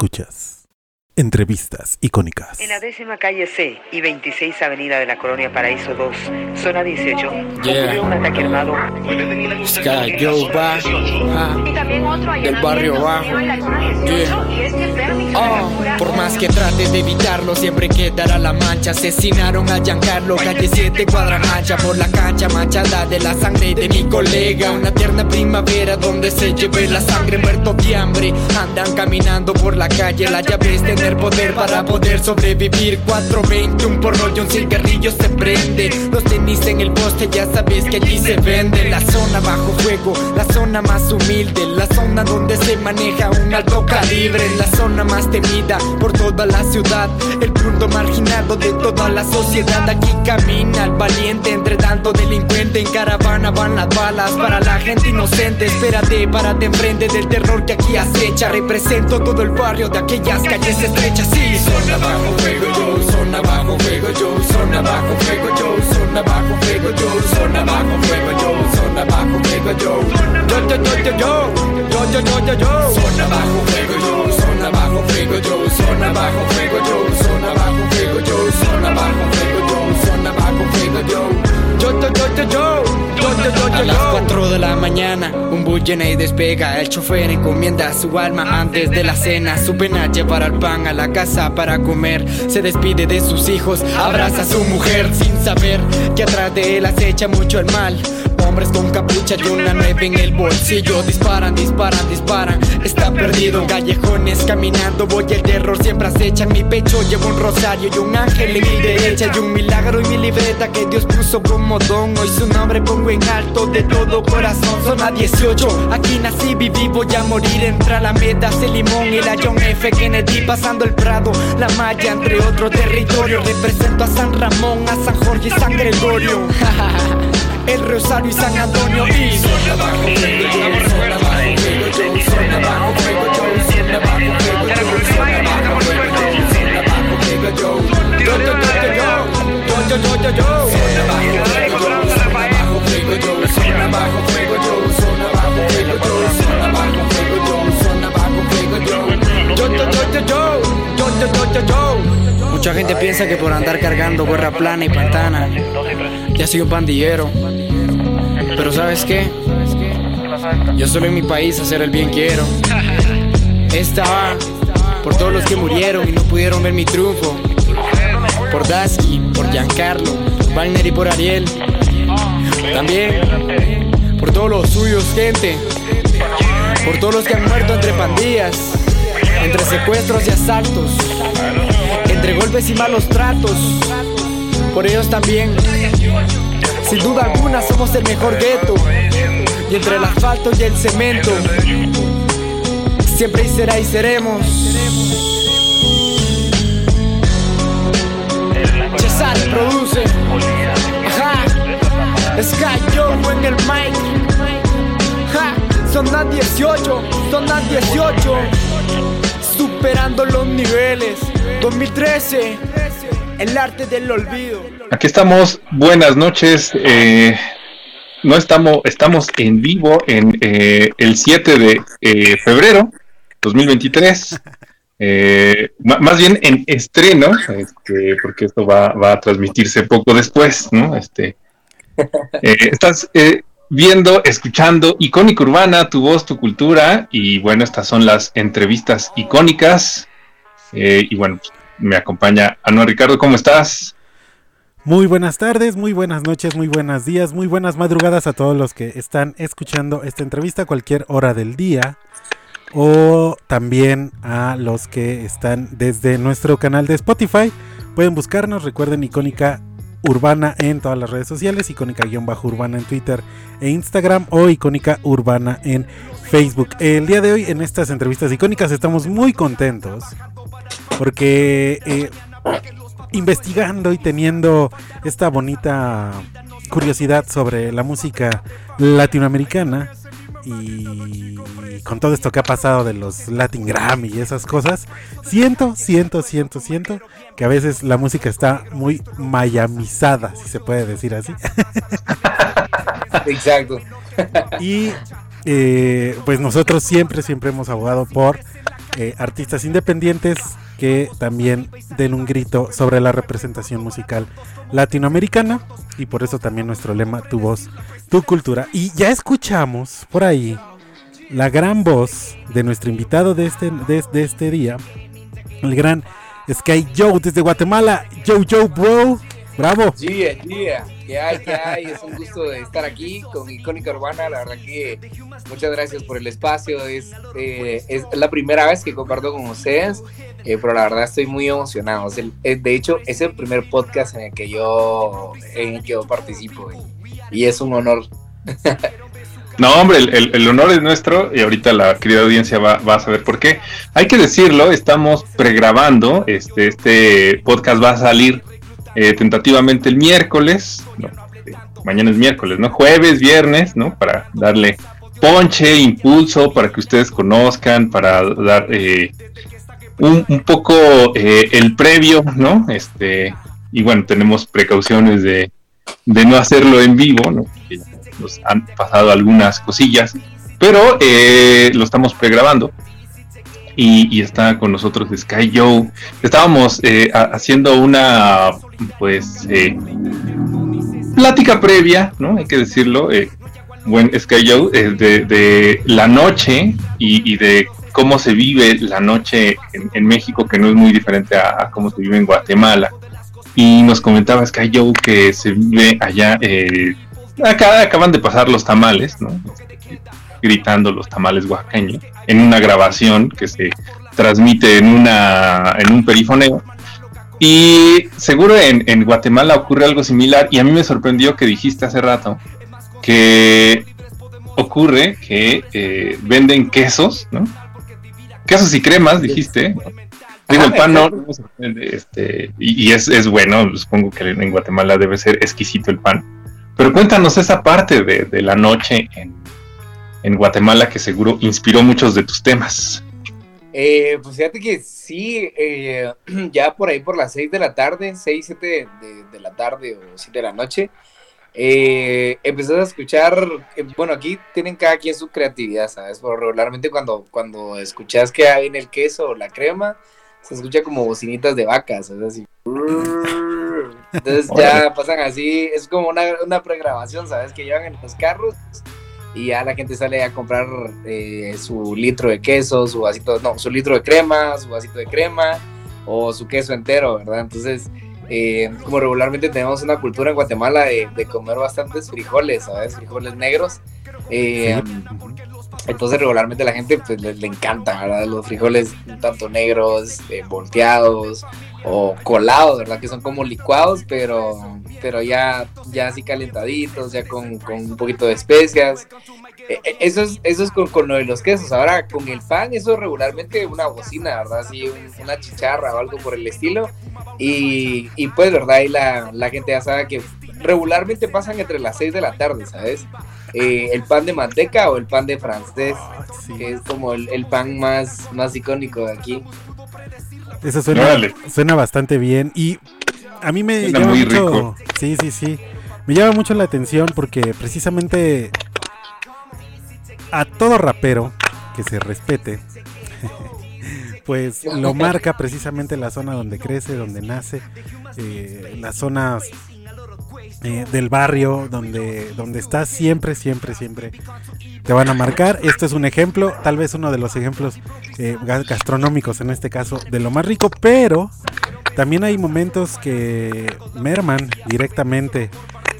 Escuchas. Entrevistas icónicas. En la décima calle C y 26 avenida de la colonia Paraíso 2, zona 18, ocurrió un ataque armado. Sky Joe va del barrio bajo. Oh, por más que trates de evitarlo, siempre quedará la mancha. Asesinaron a Giancarlo, calle 7, cuadra mancha por la cancha manchada de la sangre de mi colega. Una tierna primavera donde se lleve la sangre muerto de hambre. Andan caminando por la calle, la llave es tener poder para poder sobrevivir. 420, un porro y un cigarrillo se prende. Los tenis en el poste ya sabes que allí se vende La zona bajo fuego, la zona más humilde. La zona donde se maneja un alto calibre. La zona más temida por toda la ciudad. El punto marginado de toda la sociedad. Aquí camina el valiente entre tanto delincuente. En caravana van las balas para la gente inocente. Espérate, párate enfrente del terror que aquí acecha. Represento todo el barrio de aquellas calles estrechas Sí, zona bajo fuego yo, zona bajo fuego yo, zona bajo fuego yo, zona bajo fuego yo, zona bajo fuego yo, zona bajo fuego yo. Yo yo yo yo yo, yo yo yo yo yo. Zona bajo fuego yo, zona bajo fuego yo, zona bajo fuego yo, zona bajo fuego yo, zona bajo fuego yo, zona bajo fuego yo. A las 4 de la mañana, un bus llena y despega. El chofer encomienda su alma antes de la cena. Su pena llevar al pan a la casa para comer. Se despide de sus hijos, abraza a su mujer sin saber que atrás de él acecha mucho el mal. Hombres con capucha y una nueve en el bolsillo. Disparan, disparan, disparan. Está perdido callejones caminando. Voy el terror siempre acecha En mi pecho. Llevo un rosario y un ángel en mi derecha. Y un milagro y mi libreta que Dios puso como don. Hoy su nombre pongo en alto de todo corazón. Zona 18, aquí nací, viví, voy a morir. Entra la meta, el limón y la John F. Kennedy. Pasando el Prado, la malla entre otros territorios. Represento a San Ramón, a San Jorge y San Gregorio el Rosario y San Antonio y Mucha gente piensa que por andar cargando gorra plana y pantana ya soy un pandillero. Pero ¿sabes qué? Yo solo en mi país hacer el bien quiero. Esta va por todos los que murieron y no pudieron ver mi triunfo. Por Dasky, por Giancarlo, por Wagner y por Ariel. También por todos los suyos, gente. Por todos los que han muerto entre pandillas, entre secuestros y asaltos, entre golpes y malos tratos. Por ellos también sin duda alguna somos el mejor gueto. Y entre el asfalto y el cemento, siempre y será y seremos. Chesal produce. Ajá. Sky Joe en el mic. Ja. Son 18, son 18. Superando los niveles. 2013. El arte del olvido. Aquí estamos, buenas noches. Eh, no estamos, estamos en vivo en eh, el 7 de eh, febrero 2023. más bien en estreno, este, porque esto va, a transmitirse poco después, ¿no? Este, estás viendo, escuchando Icónica Urbana, tu voz, tu cultura, y bueno, estas son las entrevistas icónicas. y bueno, pues, me acompaña Anuel Ricardo, ¿cómo estás? Muy buenas tardes, muy buenas noches, muy buenos días, muy buenas madrugadas a todos los que están escuchando esta entrevista a cualquier hora del día o también a los que están desde nuestro canal de Spotify. Pueden buscarnos, recuerden icónica urbana en todas las redes sociales, icónica-urbana en Twitter e Instagram o icónica urbana en Facebook. El día de hoy en estas entrevistas icónicas estamos muy contentos porque eh, investigando y teniendo esta bonita curiosidad sobre la música latinoamericana y con todo esto que ha pasado de los Latin Grammy y esas cosas, siento, siento, siento, siento que a veces la música está muy mayamizada, si se puede decir así. Exacto. y eh, pues nosotros siempre, siempre hemos abogado por eh, artistas independientes que también den un grito sobre la representación musical latinoamericana y por eso también nuestro lema Tu voz, tu cultura. Y ya escuchamos por ahí la gran voz de nuestro invitado de este, de, este día, el gran Sky Joe desde Guatemala. Joe Joe Bro, bravo. Que hay, hay. Es un gusto estar aquí con Icónica Urbana. La verdad que muchas gracias por el espacio. Es, eh, es la primera vez que comparto con ustedes. Eh, pero la verdad estoy muy emocionado. Eh, de hecho, es el primer podcast en el que yo, en el que yo participo y, es un honor. No, hombre, el, honor es nuestro y ahorita la querida audiencia va, va, a saber por qué. Hay que decirlo, estamos pregrabando, este, este podcast va a salir eh, tentativamente el miércoles, mañana es miércoles, ¿no? Jueves, viernes, ¿no? Para darle ponche, impulso, para que ustedes conozcan, para dar eh, un, un poco eh, el previo, ¿no? Este, y bueno, tenemos precauciones de, de no hacerlo en vivo, ¿no? Nos han pasado algunas cosillas, pero eh, lo estamos pregrabando. Y, y, está con nosotros Sky Joe. Estábamos eh, haciendo una, pues, plática previa, ¿no? Hay que decirlo, buen Sky Joe, de, de, la noche y, y de cómo se vive la noche en, México, que no es muy diferente a, cómo se vive en Guatemala. Y nos comentaba Sky Joe que se vive allá, eh, acá acaban de pasar los tamales, ¿no? gritando los tamales oaxaqueños, en una grabación que se transmite en, una, en un perifoneo. Y seguro en, en Guatemala ocurre algo similar y a mí me sorprendió que dijiste hace rato que ocurre que eh, venden quesos, ¿no? quesos y cremas, dijiste. Digo, el pan no, este, y, es, es, bueno, supongo que en Guatemala debe ser exquisito el pan. Pero cuéntanos esa parte de, la noche en, Guatemala que seguro inspiró muchos de tus temas. Eh, pues fíjate que sí, eh, ya por ahí por las 6 de la tarde, 6, 7 de, de, la tarde o 7 de la noche, eh, empezás a escuchar, eh, bueno, aquí tienen cada quien su creatividad, ¿sabes? Pero regularmente cuando, cuando escuchas que hay en el queso o la crema, se escucha como bocinitas de vacas, ¿sabes? Así. Entonces ya pasan así, es como una, una pregrabación, ¿sabes? Que llevan en los carros y ya la gente sale a comprar eh, su litro de queso, su vasito, no, su litro de crema, su vasito de crema o su queso entero, ¿verdad? Entonces eh, como regularmente tenemos una cultura en Guatemala de, comer bastantes frijoles, ¿sabes? Frijoles negros. Eh, entonces regularmente la gente pues, le, encanta, ¿verdad? Los frijoles tanto negros, volteados o colados, ¿verdad? Que son como licuados, pero, pero ya, ya así calentaditos, ya con, con un poquito de especias. Eh, eh, eso es, eso es con, con, lo de los quesos. Ahora, con el pan, eso regularmente una bocina, ¿verdad? Así, una chicharra o algo por el estilo. Y, y pues, ¿verdad? Ahí la, la, gente ya sabe que regularmente pasan entre las 6 de la tarde, ¿sabes? Eh, el pan de manteca o el pan de francés, ah, que es como el, el, pan más, más icónico de aquí. Eso suena, suena bastante bien y a mí me llama mucho, sí, sí, sí, me llama mucho la atención porque precisamente a todo rapero que se respete, pues lo marca precisamente la zona donde crece, donde nace, eh, las zonas eh, del barrio donde, donde estás siempre, siempre, siempre te van a marcar. Esto es un ejemplo, tal vez uno de los ejemplos eh, gastronómicos en este caso de lo más rico, pero también hay momentos que merman directamente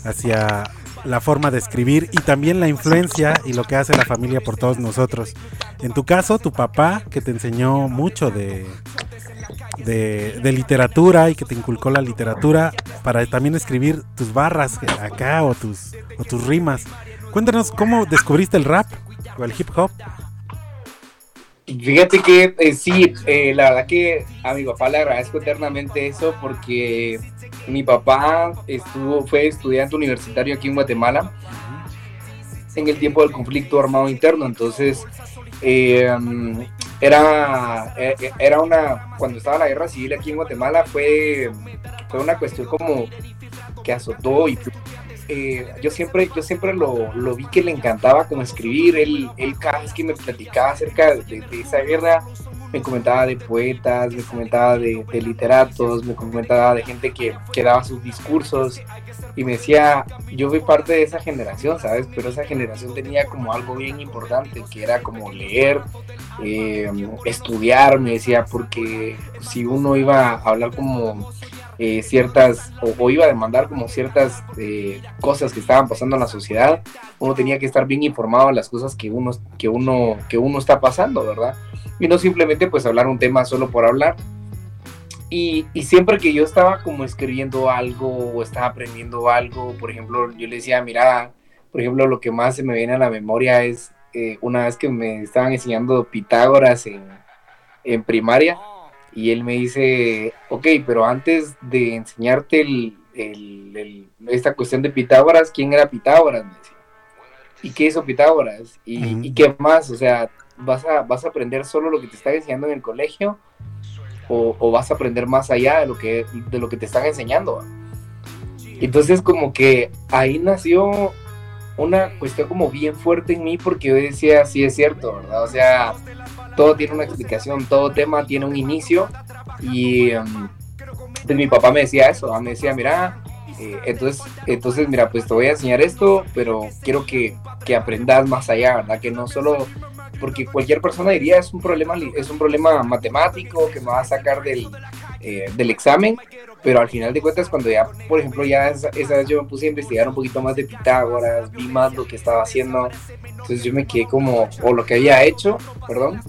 hacia la forma de escribir y también la influencia y lo que hace la familia por todos nosotros. En tu caso, tu papá, que te enseñó mucho de, de, literatura y que te inculcó la literatura para también escribir tus barras acá o tus, o tus rimas. Cuéntanos cómo descubriste el rap o el hip hop. Fíjate que eh, sí, eh, la verdad que a mi papá le agradezco eternamente eso porque mi papá estuvo, fue estudiante universitario aquí en Guatemala en el tiempo del conflicto armado interno, entonces eh, era, era una, cuando estaba la guerra civil aquí en Guatemala fue, fue una cuestión como que azotó y eh, yo siempre, yo siempre lo, lo, vi que le encantaba como escribir, él, él cada vez que me platicaba acerca de, esa guerra, me comentaba de poetas, me comentaba de, literatos, me comentaba de gente que, que, daba sus discursos y me decía, yo fui parte de esa generación, ¿sabes? Pero esa generación tenía como algo bien importante, que era como leer, eh, estudiar, me decía, porque si uno iba a hablar como eh, ciertas, o, iba a demandar como ciertas eh, cosas que estaban pasando en la sociedad, uno tenía que estar bien informado de las cosas que uno, que uno, que uno está pasando, ¿verdad? Y no simplemente pues hablar un tema solo por hablar. Y, y, siempre que yo estaba como escribiendo algo o estaba aprendiendo algo, por ejemplo, yo le decía, mira, por ejemplo, lo que más se me viene a la memoria es eh, una vez que me estaban enseñando Pitágoras en, en primaria y él me dice, ok, pero antes de enseñarte esta cuestión de Pitágoras, ¿quién era Pitágoras? ¿Y qué hizo Pitágoras? ¿Y, qué más? O sea, ¿vas a, ¿vas a aprender solo lo que te están enseñando en el colegio? O, vas a aprender más allá de lo que, de lo que te están enseñando? Entonces como que ahí nació una cuestión como bien fuerte en mí porque yo decía, sí es cierto, ¿verdad? O sea, todo tiene una explicación, todo tema tiene un inicio y um, pues mi papá me decía eso, me decía, mira, eh, entonces, entonces, mira, pues te voy a enseñar esto, pero quiero que, que, aprendas más allá, ¿verdad? Que no solo, porque cualquier persona diría es un problema, es un problema matemático que me va a sacar del, eh, del examen, pero al final de cuentas cuando ya, por ejemplo, ya esa, vez yo me puse a investigar un poquito más de Pitágoras, vi más lo que estaba haciendo, entonces yo me quedé como, o lo que había hecho, perdón,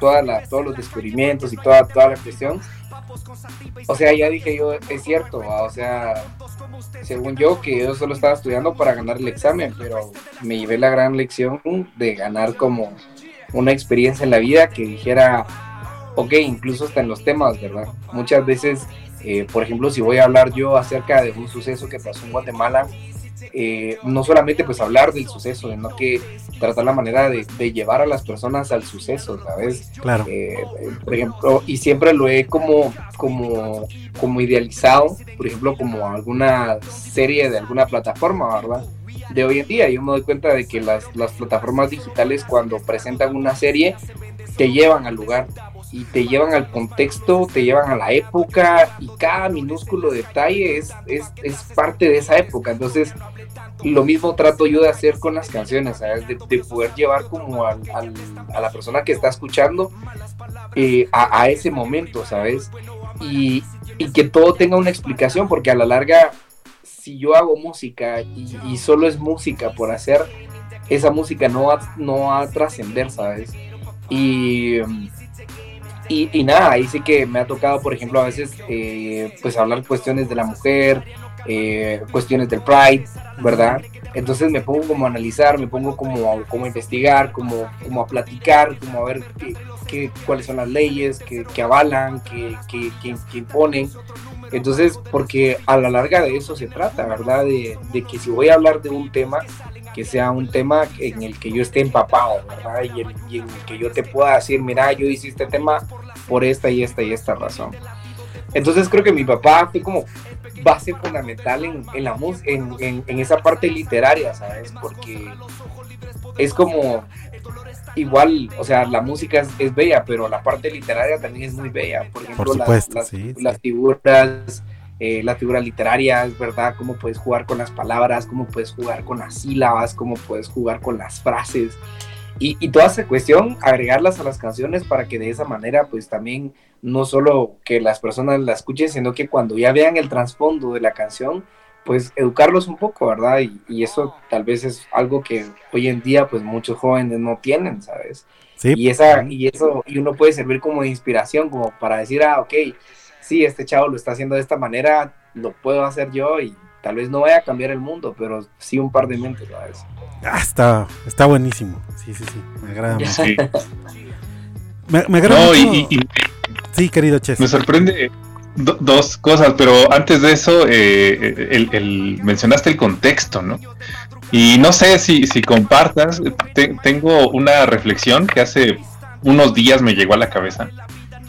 toda la, todos los descubrimientos y toda, toda la cuestión, o sea, ya dije yo, es cierto, o sea, según yo, que yo solo estaba estudiando para ganar el examen, pero me llevé la gran lección de ganar como una experiencia en la vida que dijera, ok, incluso hasta en los temas, ¿verdad? Muchas veces eh, por ejemplo, si voy a hablar yo acerca de un suceso que pasó en Guatemala, eh, no solamente pues hablar del suceso, sino que tratar la manera de, llevar a las personas al suceso, ¿sabes? Claro. Eh, por ejemplo, y siempre lo he como, como, como idealizado, por ejemplo, como alguna serie de alguna plataforma, ¿verdad? De hoy en día, yo me doy cuenta de que las, las plataformas digitales cuando presentan una serie te llevan al lugar y te llevan al contexto, te llevan a la época y cada minúsculo detalle es, es, parte de esa época. Entonces, lo mismo trato yo de hacer con las canciones, ¿sabes? De, poder llevar como a la persona que está escuchando eh, a, ese momento, ¿sabes? Y, que todo tenga una explicación, porque a la larga, si yo hago música y, y solo es música por hacer, esa música no va, no va a trascender, ¿sabes? Y y, nada, ahí sí que me ha tocado, por ejemplo, a veces eh, pues hablar cuestiones de la mujer, eh, cuestiones del Pride, ¿verdad? Entonces me pongo como a analizar, me pongo como, como a investigar, como, como a platicar, como a ver qué, cuáles son las leyes que, que avalan, que, que, que, imponen. Entonces, porque a la larga de eso se trata, ¿verdad? De, de que si voy a hablar de un tema, que sea un tema en el que yo esté empapado, ¿verdad? Y en, el que yo te pueda decir, mira, yo hice este tema por esta y esta y esta razón. Entonces creo que mi papá fue como base fundamental en, en la en, en, esa parte literaria, ¿sabes? Porque es como igual, o sea, la música es, bella, pero la parte literaria también es muy bella. Por ejemplo, las, las figuras eh, las figuras literarias, ¿verdad? Cómo puedes jugar con las palabras, cómo puedes jugar con las sílabas, cómo puedes jugar con las frases. Y, toda esa cuestión, agregarlas a las canciones para que de esa manera, pues también no solo que las personas la escuchen, sino que cuando ya vean el trasfondo de la canción, pues educarlos un poco, ¿verdad? Y, eso tal vez es algo que hoy en día, pues muchos jóvenes no tienen, ¿sabes? Sí. Y, esa, y eso, y uno puede servir como inspiración, como para decir, ah, ok, sí, este chavo lo está haciendo de esta manera, lo puedo hacer yo y tal vez no vaya a cambiar el mundo, pero sí un par de mentes, ¿sabes? Ah, está, está buenísimo. Sí, sí, sí. Me agrada Sí. me, agrada sí, querido Ches. Me sorprende dos cosas, pero antes de eso, eh, el, mencionaste el contexto, ¿no? Y no sé si, si compartas, tengo una reflexión que hace unos días me llegó a la cabeza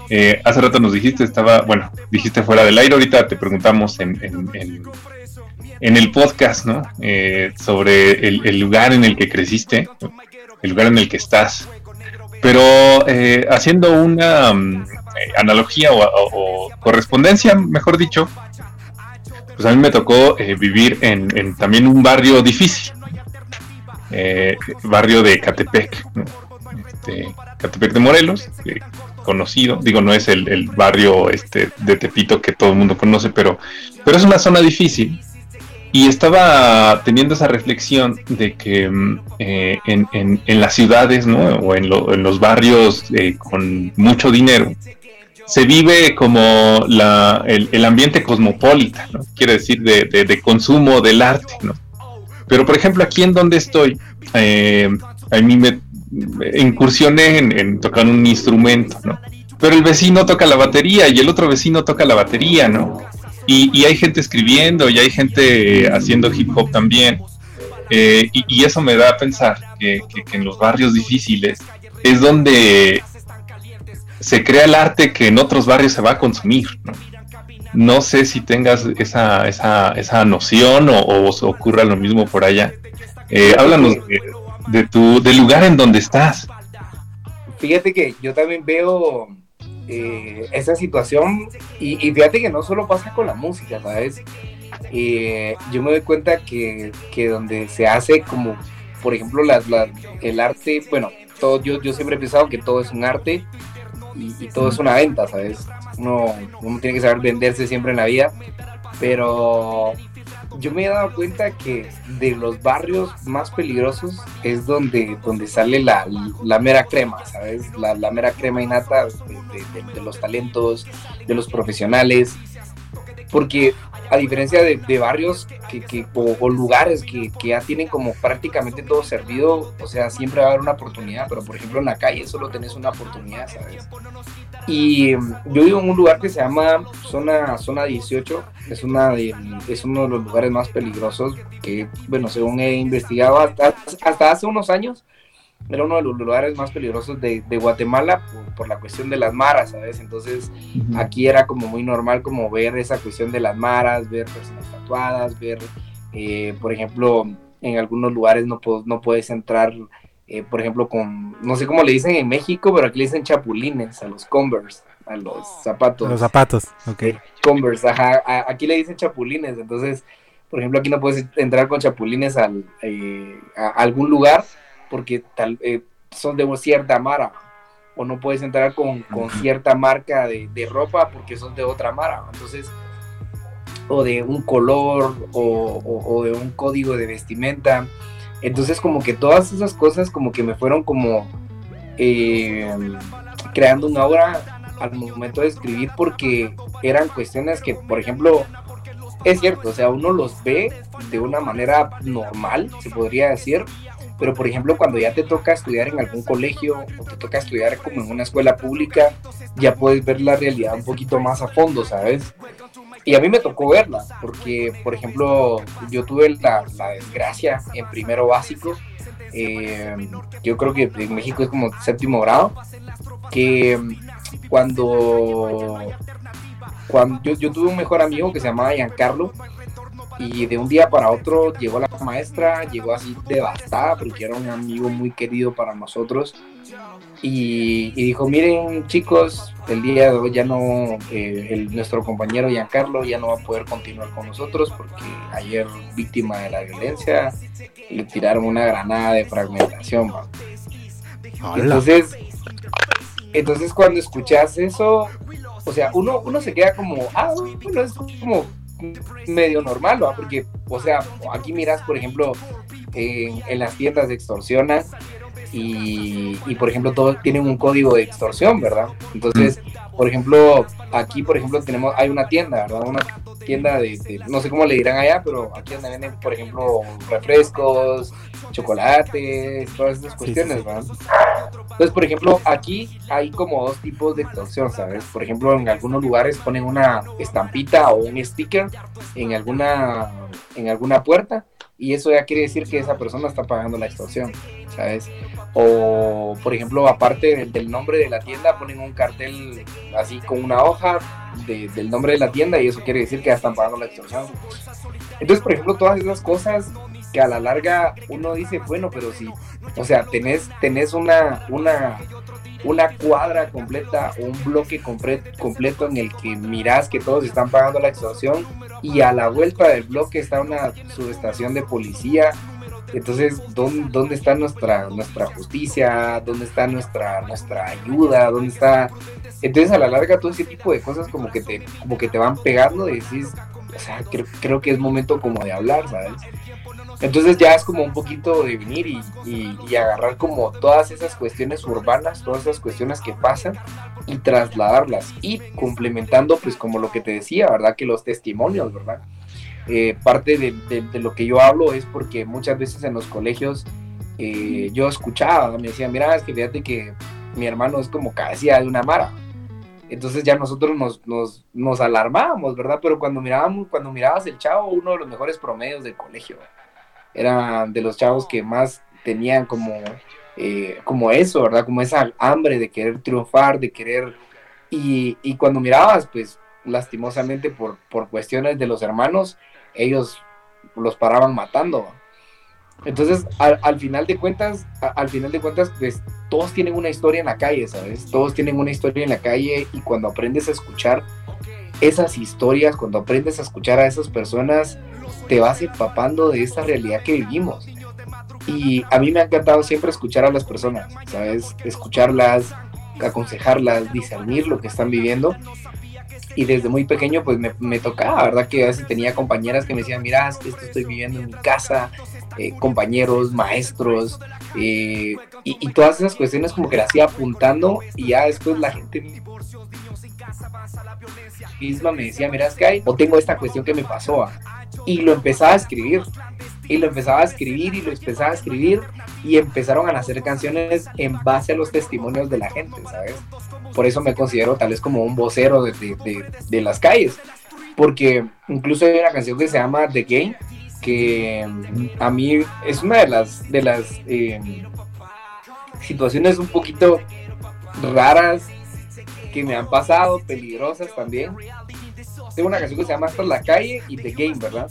eh, hace rato nos dijiste, estaba, bueno, dijiste fuera del aire, ahorita te preguntamos en, en, el podcast, ¿no? Eh, sobre el, lugar en el que creciste, el lugar en el que estás. Pero eh, haciendo una mm, analogía o, correspondencia, mejor dicho, pues a mí me tocó eh, vivir en, también un barrio difícil, barrio de Catepec, este, Catepec de Morelos, conocido, digo, no es el, barrio este, de Tepito que todo el mundo conoce, pero, pero es una zona difícil y estaba teniendo esa reflexión de que mm, eh, en, las ciudades, ¿no? O en, los barrios eh, con mucho dinero, se vive como la, el, ambiente cosmopolita. Quiere decir de, consumo del arte, ¿no? Pero, por ejemplo, aquí en donde estoy, eh, a mí me incursioné en, tocar un instrumento, ¿no? Pero el vecino toca la batería y el otro vecino toca la batería, ¿no? Y, hay gente escribiendo y hay gente haciendo hip hop también. Eh, y, eso me da a pensar que, en los barrios difíciles es donde se crea el arte que en otros barrios se va a consumir. No, sé si tengas esa, esa, esa noción o, o ocurra lo mismo por allá. Eh, háblanos de, tu, del lugar en donde estás. Fíjate que yo también veo eh, esa situación y, fíjate que no solo pasa con la música, ¿sabes? Eh, yo me doy cuenta que, que, donde se hace como, por ejemplo, el arte, bueno, todo, yo, yo siempre he pensado que todo es un arte y, todo es una venta, ¿sabes? Uno, uno tiene que saber venderse siempre en la vida, pero yo me he dado cuenta que de los barrios más peligrosos es donde, donde sale la, la mera crema, ¿sabes? La, la mera crema innata de, de, los talentos, de los profesionales. Porque a diferencia de, barrios que, que o, lugares que, que, ya tienen como prácticamente todo servido, o sea, siempre va a haber una oportunidad, pero por ejemplo en la calle solo tenés una oportunidad, ¿sabes? Y em, yo vivo en un lugar que se llama Zona, zona 18, es, una es uno de los lugares más peligrosos que, bueno, según he investigado hasta hace unos años, era uno de los lugares más peligrosos de, de Guatemala por, la cuestión de las maras, ¿sabes? Entonces aquí era como muy normal como ver esa cuestión de las maras, ver personas tatuadas, ver, eh, por ejemplo, en algunos lugares no, no puedes entrar eh, por ejemplo, con, no sé cómo le dicen en México, pero aquí le dicen chapulines a los Converse, a los zapatos. los zapatos, ok. Eh, Converse, ajá, aquí le dicen chapulines, entonces, por ejemplo, aquí no puedes entrar con chapulines al, eh, a algún lugar porque tal, son de cierta mara, o no puedes entrar con, con cierta marca de, de, ropa porque son de otra mara, entonces, o de un color, o, o de un código de vestimenta, entonces como que todas esas cosas como que me fueron como eh, creando una obra al momento de escribir porque eran cuestiones que, por ejemplo, es cierto, o sea, uno los ve de una manera normal, se podría decir, pero por ejemplo cuando ya te toca estudiar en algún colegio o te toca estudiar como en una escuela pública, ya puedes ver la realidad un poquito más a fondo, ¿sabes? Y a mí me tocó verla, porque, por ejemplo, yo tuve la, desgracia en primero básico, eh, yo creo que en México es como séptimo grado, que cuando, cuando yo, yo tuve un mejor amigo que se llamaba Giancarlo, y de un día para otro llegó la maestra, llegó así devastada porque era un amigo muy querido para nosotros y, dijo, miren chicos, el día de hoy ya no, eh, nuestro compañero Giancarlo ya no va a poder continuar con nosotros porque ayer víctima de la violencia le tiraron una granada de fragmentación. Entonces, entonces cuando escuchas eso, o sea, uno, uno se queda como, ah, bueno, es como medio normal, ¿no? Porque, o sea, aquí miras, por ejemplo, en, en las tiendas de extorsionan y, y, por ejemplo todos tienen un código de extorsión, ¿verdad? Entonces, por ejemplo, aquí, por ejemplo, tenemos, hay una tienda, ¿verdad? Una tienda de, no sé cómo le dirán allá, pero aquí donde venden, por ejemplo, refrescos, chocolates, todas esas cuestiones, ¿verdad? Entonces, por ejemplo, aquí hay como dos tipos de extorsión, ¿sabes? Por ejemplo, en algunos lugares ponen una estampita o un sticker en alguna, en alguna puerta y eso ya quiere decir que esa persona está pagando la extorsión, ¿sabes? O, por ejemplo, aparte del nombre de la tienda, ponen un cartel así con una hoja del nombre de la tienda y eso quiere decir que ya están pagando la extorsión. Entonces, por ejemplo, todas esas cosas a la larga uno dice, bueno, pero si O sea, tenés, tenés una, una, una cuadra completa, un bloque completo en el que mirás que todos están pagando la extorsión y a la vuelta del bloque está una subestación de policía. Entonces, ¿dónde, dónde está nuestra, nuestra justicia? ¿Dónde está nuestra, nuestra ayuda? ¿Dónde está...? Entonces, a la larga, todo ese tipo de cosas como que te, como que te van pegando y decís, o sea, creo, creo que es momento como de hablar, ¿sabes? Entonces ya es como un poquito de venir y, agarrar como todas esas cuestiones urbanas, todas esas cuestiones que pasan y trasladarlas y complementando pues como lo que te decía, ¿verdad? Que los testimonios, ¿verdad? Eh, parte de, lo que yo hablo es porque muchas veces en los colegios eh, yo escuchaba, me decían, mira, es que fíjate que mi hermano es como cabecilla de una mara. Entonces ya nosotros nos, nos, nos alarmábamos, ¿verdad? Pero cuando mirábamos, cuando mirabas el chavo, uno de los mejores promedios del colegio, ¿verdad? Era de los chavos que más tenían como, eh, como eso, ¿verdad? Como esa hambre de querer triunfar, de querer... Y, y cuando mirabas, pues lastimosamente por, por cuestiones de los hermanos, ellos los paraban matando. Entonces, al, al, final de cuentas, al final de cuentas, pues todos tienen una historia en la calle, ¿sabes? Todos tienen una historia en la calle y cuando aprendes a escuchar esas historias, cuando aprendes a escuchar a esas personas, te vas empapando de esta realidad que vivimos. Y a mí me ha encantado siempre escuchar a las personas, ¿sabes? Escucharlas, aconsejarlas, discernir lo que están viviendo. Y desde muy pequeño pues me, me tocaba, ¿verdad? Que a veces tenía compañeras que me decían, mira, esto estoy viviendo en mi casa, eh, compañeros, maestros, eh, y, y, todas esas cuestiones como que las iba apuntando y ya después la gente misma me decía, mira, Sky, o tengo esta cuestión que me pasó. Ah". Y lo empezaba a escribir. Y lo empezaba a escribir y lo empezaba a escribir y empezaron a nacer canciones en base a los testimonios de la gente, ¿sabes? Por eso me considero tal vez como un vocero de, de, de, las calles. Porque incluso hay una canción que se llama The Game, que mm, a mí es una de las, de las eh, situaciones un poquito raras que me han pasado, peligrosas también. Tengo una canción que se llama Hasta la calle y The Game, ¿verdad?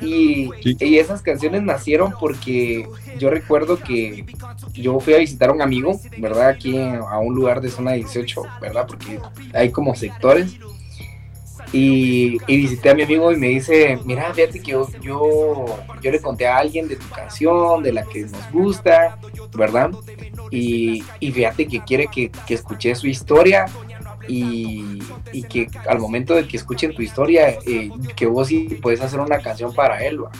Y, y, esas canciones nacieron porque yo recuerdo que yo fui a visitar a un amigo, ¿verdad? Aquí a un lugar de zona 18, ¿verdad? Porque hay como sectores. Y, visité a mi amigo y me dice, mira, fíjate que yo, yo, le conté a alguien de tu canción, de la que nos gusta, ¿verdad? Y, y fíjate que quiere que, que escuché su historia y, y, que al momento de que escuchen tu historia, eh, que vos sí puedes hacer una canción para él, ¿va?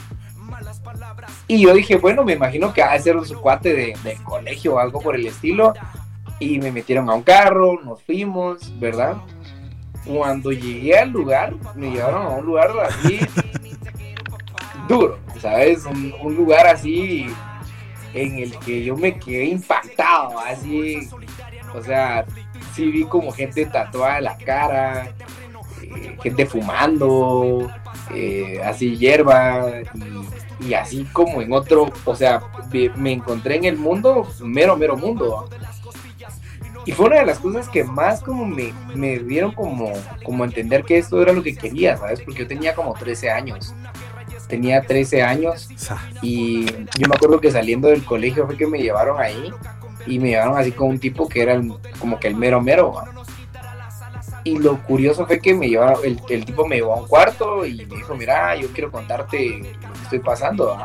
Y yo dije, bueno, me imagino que va a ser un cuate de, de colegio o algo por el estilo. Y me metieron a un carro, nos fuimos, ¿verdad? Cuando llegué al lugar, me llevaron a un lugar así duro, ¿sabes? Un, lugar así en el que yo me quedé impactado, así, o sea, sí vi como gente tatuada en la cara, eh, gente fumando, eh, así hierba, y, así como en otro, o sea, me encontré en el mundo, mero, mero mundo. Y fue una de las cosas que más como me, me dieron como, como entender que esto era lo que quería, ¿sabes? Porque yo tenía como 13 años. Tenía 13 años y yo me acuerdo que saliendo del colegio fue que me llevaron ahí y me llevaron así con un tipo que era como que el mero mero. Y lo curioso fue que me llevaron, el, el, tipo me llevó a un cuarto y me dijo, mira, yo quiero contarte lo que estoy pasando.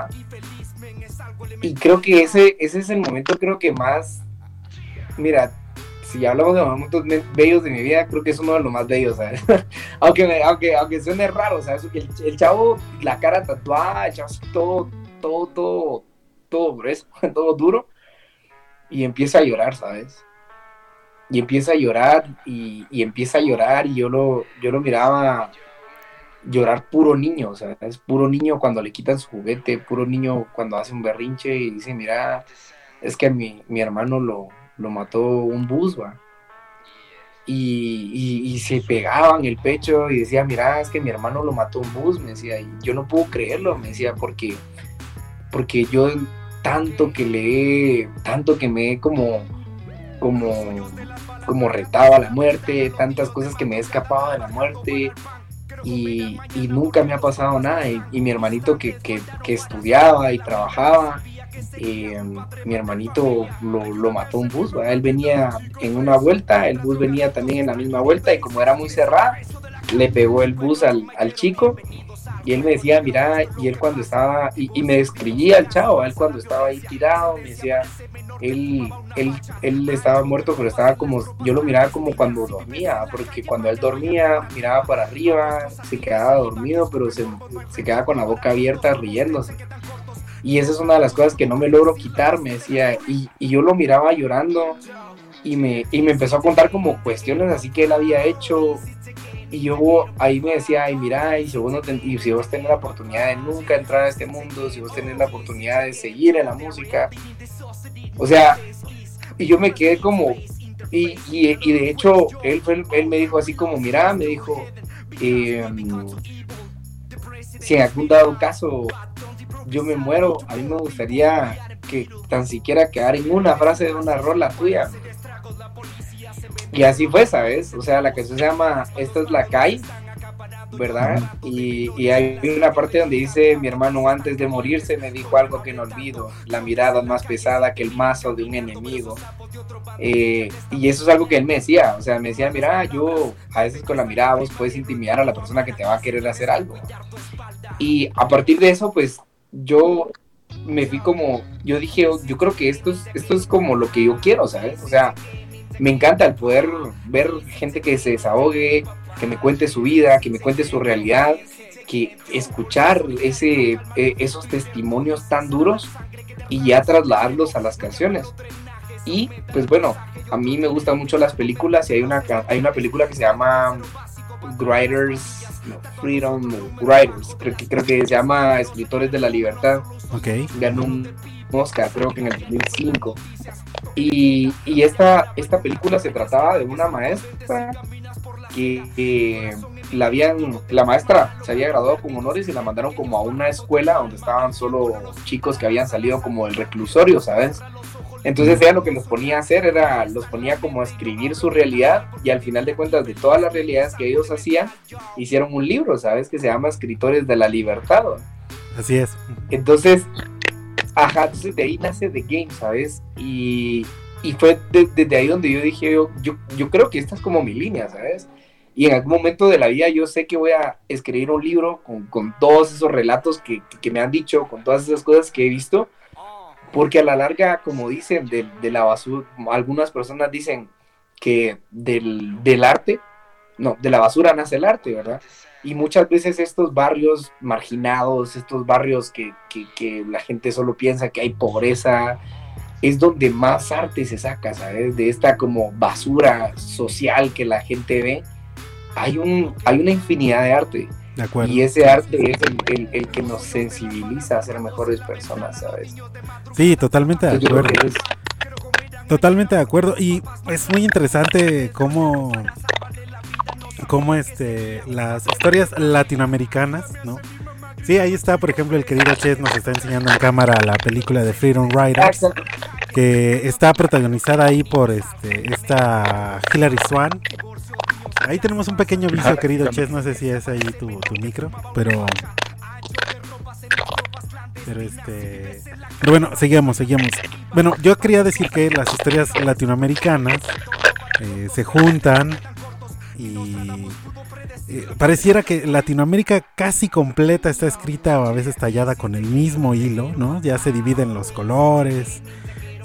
Y creo que ese, ese es el momento creo que más, mira, si hablamos de momentos bellos de mi vida, creo que es uno de los más bellos, aunque, aunque, aunque suene raro, ¿sabes? El, el, chavo, la cara tatuada, el chavo todo, todo, todo, todo grueso, todo duro, y empieza a llorar, ¿sabes? Y empieza a llorar, y, y empieza a llorar, y yo lo, yo lo miraba llorar puro niño, o sea, es puro niño cuando le quitan su juguete, puro niño cuando hace un berrinche y dice, mira, es que mi, mi hermano lo, lo mató un bus, va. Y, y, se pegaba en el pecho y decía, mira, es que mi hermano lo mató un bus, me decía, y yo no puedo creerlo, me decía, porque, porque yo tanto que le tanto que me he como, como, como retado a la muerte, tantas cosas que me he escapado de la muerte, y, y nunca me ha pasado nada, y, mi hermanito que, que, que estudiaba y trabajaba, eh, mi hermanito lo, mató un bus, él venía en una vuelta, el bus venía también en la misma vuelta y como era muy cerrada, le pegó el bus al, al chico y él me decía, mira, y él cuando estaba, y, me describía al chavo, él cuando estaba ahí tirado, me decía, él, él, él estaba muerto, pero estaba como, yo lo miraba como cuando dormía, porque cuando él dormía, miraba para arriba, se quedaba dormido, pero se, se quedaba con la boca abierta riéndose. Y esa es una de las cosas que no me logro quitar, me decía, y, y yo lo miraba llorando, y me, y me empezó a contar como cuestiones así que él había hecho. Y yo ahí me decía, ay, mira, y si, vos no si vos tenés la oportunidad de nunca entrar a este mundo, si vos tenés la oportunidad de seguir en la música, o sea, y yo me quedé como, y, y, de hecho, él, él me dijo así como, mira, me dijo, em, si en algún dado caso yo me muero, a mí me gustaría que tan siquiera quedar en una frase de una rola tuya. Y así fue, ¿sabes? O sea, la canción se llama Esta es la CAI, ¿verdad? Y, y, hay una parte donde dice, mi hermano antes de morirse me dijo algo que no olvido, la mirada más pesada que el mazo de un enemigo. Eh, y eso es algo que él me decía, o sea, me decía, mira, yo a veces con la mirada vos puedes intimidar a la persona que te va a querer hacer algo. Y a partir de eso, pues yo me fui como, yo dije, yo creo que esto es, esto es como lo que yo quiero, ¿sabes? O sea, me encanta el poder ver gente que se desahogue, que me cuente su vida, que me cuente su realidad, que escuchar ese, e, esos testimonios tan duros y ya trasladarlos a las canciones. Y pues bueno, a mí me gustan mucho las películas y hay una, hay una película que se llama Freedom Writers, creo que, creo que se llama Escritores de la Libertad. Okay. Ganó un Oscar, creo que en el 2005. Y, y esta, esta película se trataba de una maestra que, la habían, la maestra se había graduado con honores y la mandaron como a una escuela donde estaban solo chicos que habían salido como del reclusorio, ¿sabes? Entonces ella lo que los ponía a hacer era, los ponía como a escribir su realidad y al final de cuentas de todas las realidades que ellos hacían, hicieron un libro, ¿sabes? Que se llama Escritores de la Libertad. Así es. Entonces, Ajá, entonces de ahí nace The Game, ¿sabes? Y, y fue desde ahí donde yo dije, yo, yo, creo que esta es como mi línea, ¿sabes? Y en algún momento de la vida yo sé que voy a escribir un libro con, con todos esos relatos que, que, me han dicho, con todas esas cosas que he visto, porque a la larga, como dicen, de, la basura, algunas personas dicen que del, arte, no, de la basura nace el arte, ¿verdad? Y muchas veces estos barrios marginados, estos barrios que, la gente solo piensa que hay pobreza, es donde más arte se saca, ¿sabes? De esta como basura social que la gente ve, hay una infinidad de arte. De acuerdo. Y ese arte es el, que nos sensibiliza a ser mejores personas, ¿sabes? Sí, totalmente de acuerdo. Totalmente de acuerdo. Y es muy interesante cómo como este las historias latinoamericanas, ¿no? Sí, ahí está, por ejemplo, el querido Ches nos está enseñando en cámara la película de Freedom Riders, que está protagonizada ahí por este esta Hilary Swan. Ahí tenemos un pequeño vicio, querido Ches, no sé si es ahí tu, tu micro, pero pero este pero bueno, seguimos, seguimos. Bueno, yo quería decir que las historias latinoamericanas eh, se juntan y pareciera que Latinoamérica casi completa está escrita o a veces tallada con el mismo hilo, ¿no? Ya se dividen los colores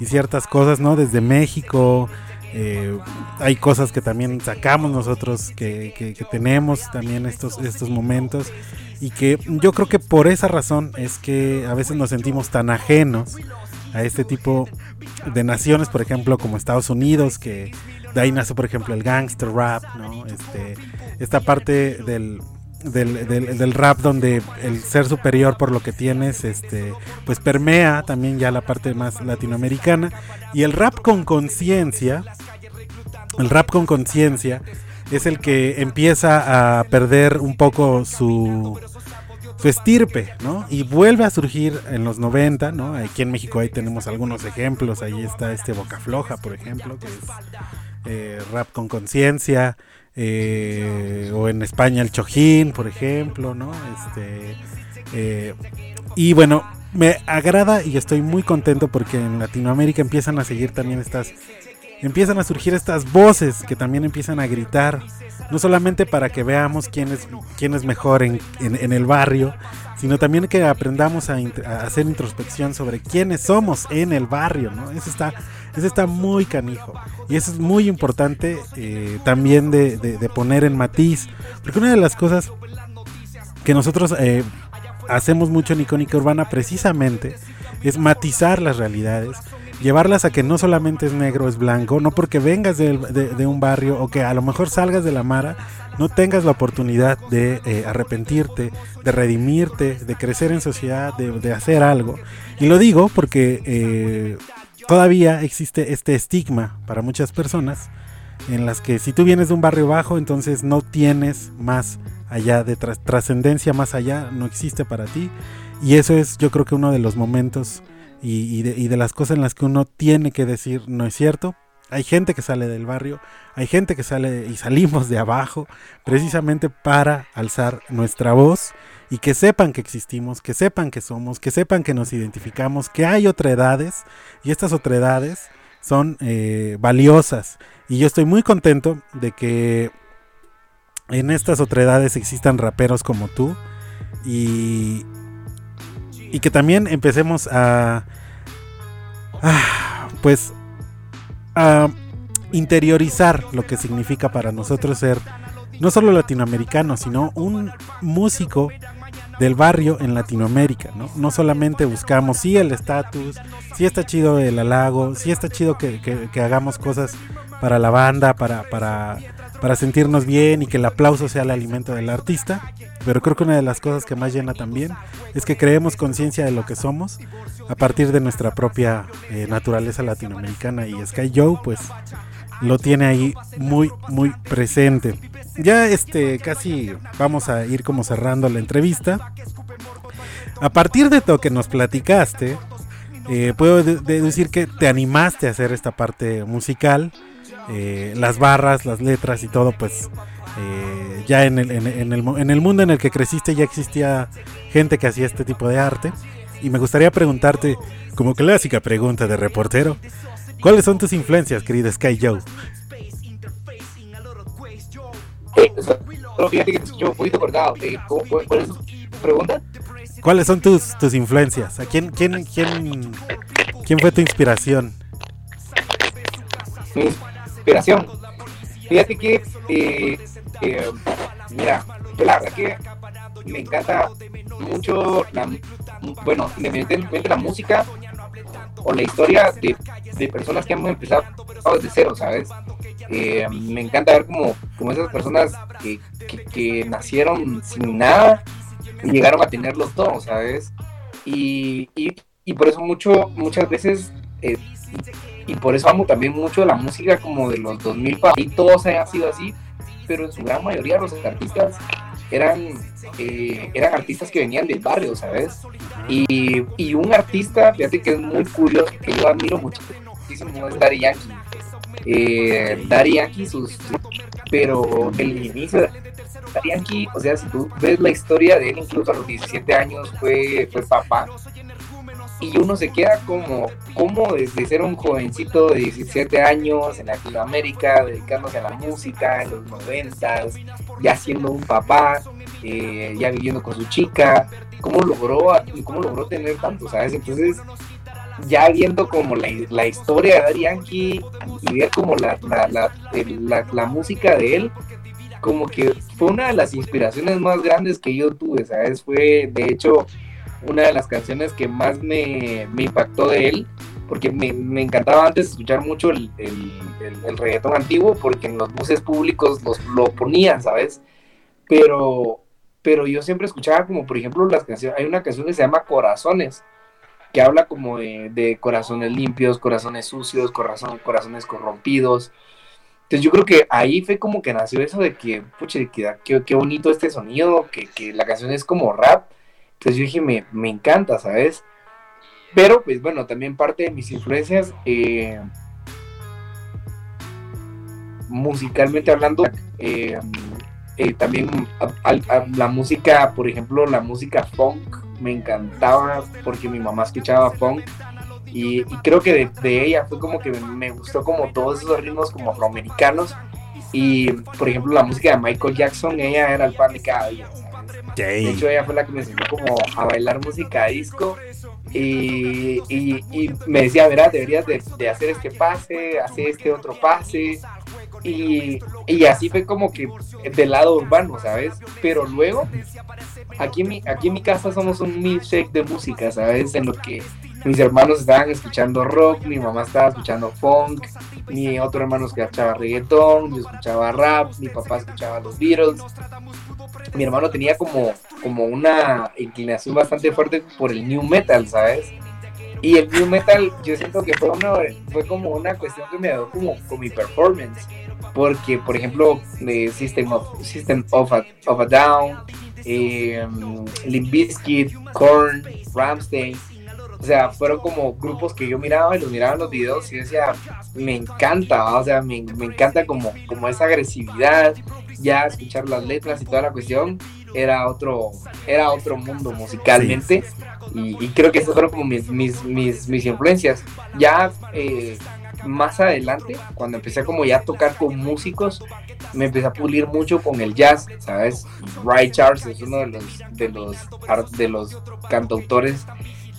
y ciertas cosas, ¿no? Desde México eh, hay cosas que también sacamos nosotros, que, que, tenemos también estos, estos momentos y que yo creo que por esa razón es que a veces nos sentimos tan ajenos a este tipo de naciones, por ejemplo, como Estados Unidos, que de ahí nace, por ejemplo, el gangster rap, ¿no? Este, esta parte del, del, rap donde el ser superior por lo que tienes, este, pues permea también ya la parte más latinoamericana. Y el rap con conciencia, el rap con conciencia, es el que empieza a perder un poco su, su estirpe, ¿no? Y vuelve a surgir en los 90, ¿no? Aquí en México ahí tenemos algunos ejemplos, ahí está este Boca Floja, por ejemplo, que es eh, rap con conciencia, eh, o en España el Chojín, por ejemplo, ¿no? Este, eh, y bueno, me agrada y estoy muy contento porque en Latinoamérica empiezan a seguir también estas, empiezan a surgir estas voces que también empiezan a gritar, no solamente para que veamos quién es, quién es mejor en, el barrio, sino también que aprendamos a, hacer introspección sobre quiénes somos en el barrio, ¿no? Eso está, eso está muy canijo. Y eso es muy importante eh, también de, poner en matiz, porque una de las cosas que nosotros eh, hacemos mucho en Icónica Urbana precisamente es matizar las realidades, llevarlas a que no solamente es negro, es blanco, no porque vengas de, un barrio o que a lo mejor salgas de la Mara, no tengas la oportunidad de eh, arrepentirte, de redimirte, de crecer en sociedad, de, hacer algo. Y lo digo porque eh, todavía existe este estigma para muchas personas en las que si tú vienes de un barrio bajo, entonces no tienes más allá de trascendencia más allá, no existe para ti. Y eso es yo creo que uno de los momentos y, de, las cosas en las que uno tiene que decir no es cierto. Hay gente que sale del barrio, hay gente que sale y salimos de abajo precisamente para alzar nuestra voz y que sepan que existimos, que sepan que somos, que sepan que nos identificamos, que hay otredades y estas otredades son eh, valiosas. Y yo estoy muy contento de que en estas otredades existan raperos como tú y, y que también empecemos a, pues a interiorizar lo que significa para nosotros ser no solo latinoamericano, sino un músico del barrio en Latinoamérica, ¿no? No solamente buscamos, sí, el estatus, sí está chido el halago, sí está chido que, que, hagamos cosas para la banda, para, para para sentirnos bien y que el aplauso sea el alimento del artista. Pero creo que una de las cosas que más llena también es que creemos conciencia de lo que somos a partir de nuestra propia eh, naturaleza latinoamericana y Sky Joe pues lo tiene ahí muy muy presente. Ya este casi vamos a ir como cerrando la entrevista. A partir de lo que nos platicaste, eh, puedo deducir que te animaste a hacer esta parte musical eh, las barras, las letras y todo, pues eh, ya en el, en, el, mundo en el que creciste ya existía gente que hacía este tipo de arte. Y me gustaría preguntarte, como clásica pregunta de reportero, ¿cuáles son tus influencias, querido Sky Joe? ¿Cuáles son tus, tus influencias? ¿A quién, quién, quién, quién fue tu inspiración? Inspiración. Fíjate que, eh, eh, mira, la verdad que me encanta mucho, la, bueno, independientemente la música o la historia de, de personas que han empezado desde cero, ¿sabes? Eh, me encanta ver como, como esas personas que, que, nacieron sin nada llegaron a tenerlo todo, ¿sabes? Y, y, y por eso mucho, muchas veces eh, y por eso amo también mucho la música como de los 2000 y todos hayan sido así, pero en su gran mayoría los artistas eran, eh, eran artistas que venían del barrio, ¿sabes? Y, y, un artista, fíjate que es muy curioso, que yo admiro muchísimo, es Daddy Yankee. Eh, Daddy Yankee, sus, pero el inicio de Daddy Yankee, o sea, si tú ves la historia de él, incluso a los 17 años fue, fue papá, y uno se queda como, como desde ser un jovencito de 17 años en Latinoamérica, dedicándose a la música en los noventas, ya siendo un papá, eh, ya viviendo con su chica, cómo logró, cómo logró tener tanto, ¿sabes? Entonces, ya viendo como la, la historia de Yankee y ver como la, la, la música de él, como que fue una de las inspiraciones más grandes que yo tuve, ¿sabes? Fue, de hecho, una de las canciones que más me, impactó de él, porque me, encantaba antes escuchar mucho el, el, reggaetón antiguo, porque en los buses públicos los, lo ponían, ¿sabes? Pero, pero yo siempre escuchaba como, por ejemplo, las canciones, hay una canción que se llama Corazones, que habla como de, corazones limpios, corazones sucios, corazones corrompidos. Entonces yo creo que ahí fue como que nació eso de que, puche, que, qué, qué bonito este sonido, que, que la canción es como rap, entonces yo dije, me, me encanta, ¿sabes? Pero pues bueno, también parte de mis influencias, eh, musicalmente hablando, eh, eh, también la música, por ejemplo, la música funk me encantaba porque mi mamá escuchaba funk y, creo que de, ella fue como que me gustó como todos esos ritmos como afroamericanos y por ejemplo la música de Michael Jackson, ella era el fan de cada día. De hecho ella fue la que me enseñó como a bailar música disco y, me decía, verás, deberías de, hacer este pase, hacer este otro pase y, y, así fue como que del lado urbano, ¿sabes? Pero luego, aquí en mi, aquí en mi casa somos un milkshake de música, ¿sabes? En lo que mis hermanos estaban escuchando rock, mi mamá estaba escuchando funk, mi otro hermano escuchaba reggaetón, yo escuchaba rap, mi papá escuchaba los Beatles. Mi hermano tenía como, como una inclinación bastante fuerte por el new metal, ¿sabes? Y el new metal yo siento que fue, fue como una cuestión que me dio como con mi performance. Porque, por ejemplo, System of, System of, a, of a Down, eh, Limp Bizkit, Korn, Ramstein, o sea, fueron como grupos que yo miraba y los miraba en los videos y decía, me encanta, o sea, me, encanta como, como esa agresividad, ya escuchar las letras y toda la cuestión, era otro, era otro mundo musicalmente. Y, creo que esas fueron como mis, mis, mis, influencias. Ya eh, más adelante, cuando empecé como ya a tocar con músicos, me empecé a pulir mucho con el jazz, ¿sabes? Ray Charles es uno de los, de los, de los cantautores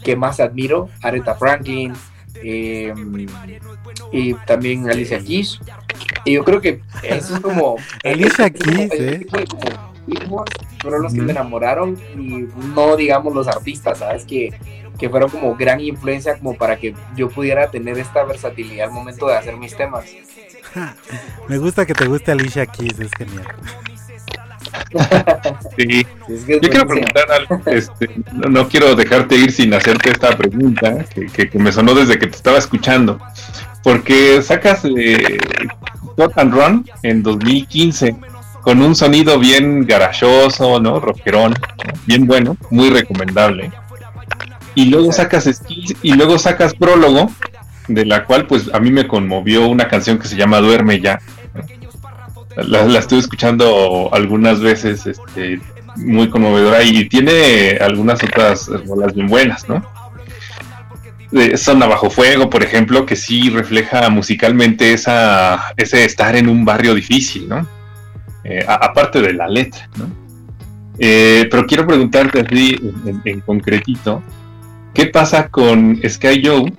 que más admiro, Aretha Franklin eh, y también Alicia Keys. Y yo creo que eso es como... Alicia Keys, ¿eh? fueron los que me enamoraron y no digamos los artistas, ¿sabes? Que, que fueron como gran influencia como para que yo pudiera tener esta versatilidad al momento de hacer mis temas. me gusta que te guste Alicia Keys, es genial. Sí. Yo quiero preguntar algo, este, no, quiero dejarte ir sin hacerte esta pregunta que, me sonó desde que te estaba escuchando. Porque sacas eh, and Run en 2015 con un sonido bien garachoso, ¿no? Rockerón, bien bueno, muy recomendable. Y luego sacas y luego sacas prólogo, de la cual pues a mí me conmovió una canción que se llama Duerme ya, la, estuve escuchando algunas veces, este, muy conmovedora y tiene algunas otras rolas bien buenas, ¿no? Zona Bajo Fuego, por ejemplo, que sí refleja musicalmente esa, ese estar en un barrio difícil, ¿no? Eh, aparte de la letra, ¿no? Eh, pero quiero preguntarte así en, en, concretito, ¿qué pasa con Sky Joe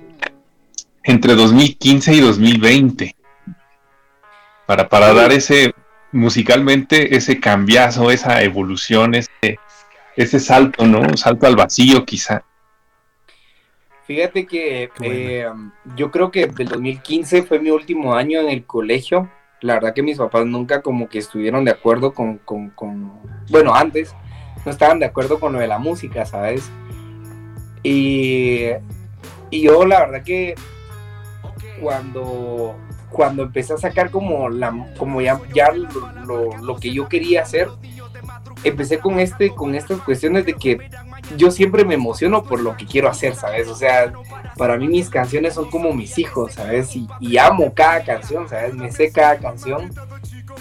entre 2015 y 2020? Para, para dar ese, musicalmente, ese cambiazo, esa evolución, ese, ese salto, ¿no? Un salto al vacío quizá. Fíjate que eh, yo creo que el 2015 fue mi último año en el colegio. La verdad que mis papás nunca como que estuvieron de acuerdo con, con, con bueno, antes no estaban de acuerdo con lo de la música, ¿sabes? Y, y yo la verdad que cuando cuando empecé a sacar como la como ya, ya lo, que yo quería hacer empecé con este con estas cuestiones de que yo siempre me emociono por lo que quiero hacer sabes o sea para mí mis canciones son como mis hijos sabes y, y amo cada canción sabes me sé cada canción.